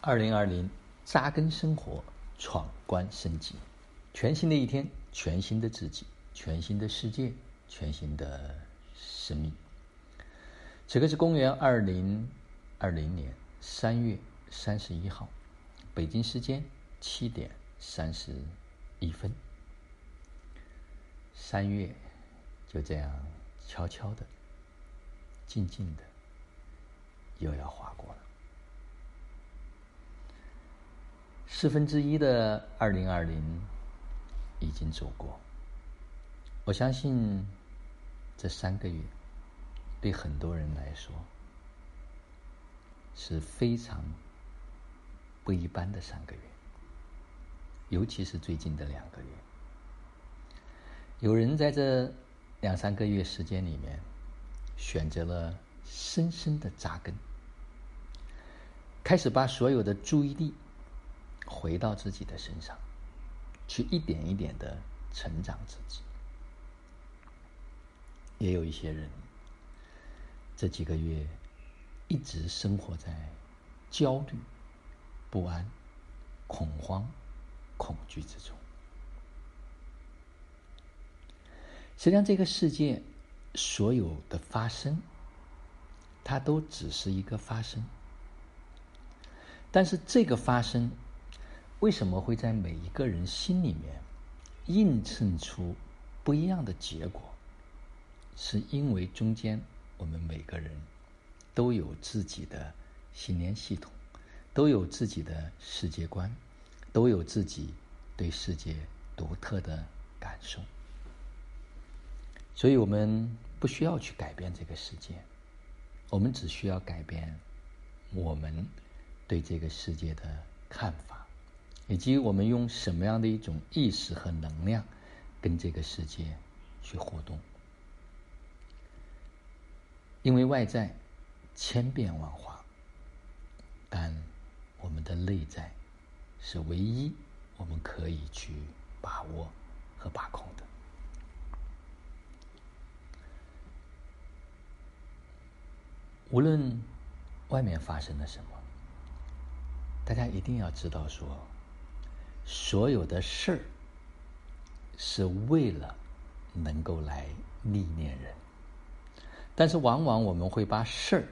二零二零，扎根生活，闯关升级，全新的一天，全新的自己，全新的世界，全新的生命。此刻是公元二零二零年三月三十一号，北京时间七点三十一分。三月就这样悄悄的、静静的，又要划过了。四分之一的二零二零已经走过，我相信这三个月对很多人来说是非常不一般的三个月，尤其是最近的两个月。有人在这两三个月时间里面选择了深深的扎根，开始把所有的注意力。回到自己的身上，去一点一点的成长自己。也有一些人，这几个月一直生活在焦虑、不安、恐慌、恐惧之中。实际上，这个世界所有的发生，它都只是一个发生，但是这个发生。为什么会在每一个人心里面映衬出不一样的结果？是因为中间我们每个人都有自己的信念系统，都有自己的世界观，都有自己对世界独特的感受。所以我们不需要去改变这个世界，我们只需要改变我们对这个世界的看法。以及我们用什么样的一种意识和能量跟这个世界去互动？因为外在千变万化，但我们的内在是唯一我们可以去把握和把控的。无论外面发生了什么，大家一定要知道说。所有的事儿是为了能够来历练人，但是往往我们会把事儿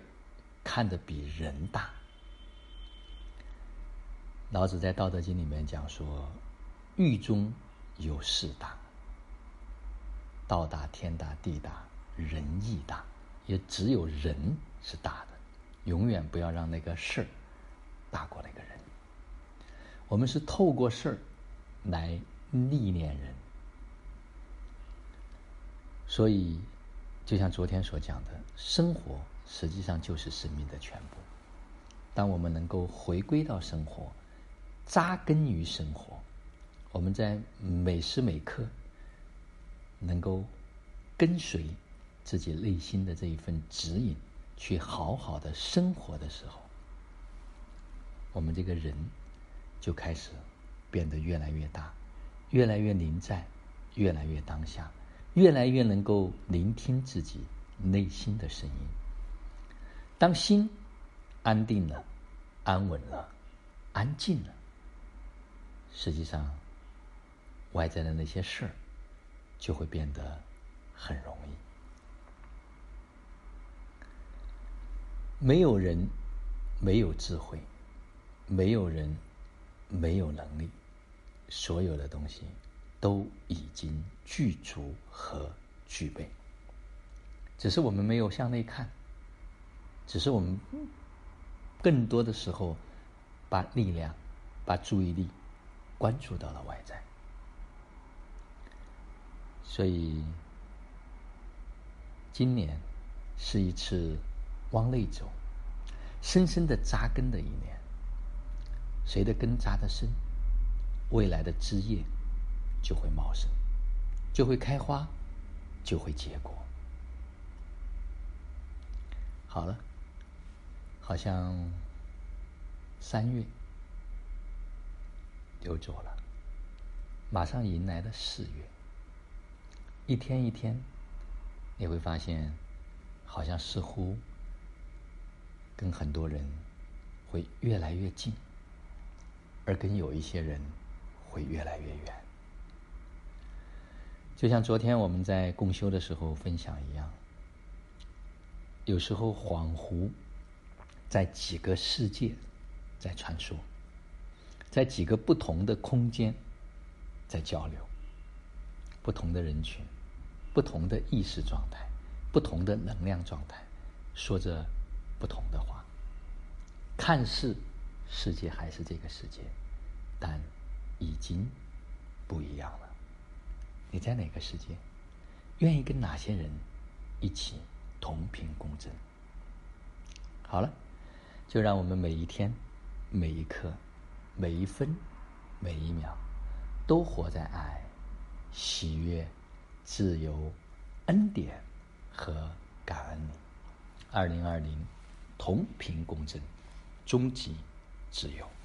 看得比人大。老子在《道德经》里面讲说：“狱中有事大，道大、天大、地大，人亦大，也只有人是大的，永远不要让那个事儿大过来。”我们是透过事儿来历练人，所以就像昨天所讲的，生活实际上就是生命的全部。当我们能够回归到生活，扎根于生活，我们在每时每刻能够跟随自己内心的这一份指引，去好好的生活的时候，我们这个人。就开始变得越来越大，越来越临在，越来越当下，越来越能够聆听自己内心的声音。当心安定了、安稳了、安静了，实际上外在的那些事儿就会变得很容易。没有人没有智慧，没有人。没有能力，所有的东西都已经具足和具备，只是我们没有向内看，只是我们更多的时候把力量、把注意力关注到了外在，所以今年是一次往内走、深深的扎根的一年。谁的根扎的深，未来的枝叶就会茂盛，就会开花，就会结果。好了，好像三月又走了，马上迎来了四月。一天一天，你会发现，好像似乎跟很多人会越来越近。而跟有一些人会越来越远。就像昨天我们在共修的时候分享一样，有时候恍惚在几个世界在穿梭，在几个不同的空间在交流，不同的人群、不同的意识状态、不同的能量状态，说着不同的话，看似世界还是这个世界，但已经不一样了。你在哪个世界？愿意跟哪些人一起同频共振？好了，就让我们每一天、每一刻、每一分、每一秒，都活在爱、喜悦、自由、恩典和感恩里。二零二零，同频共振，终极自由。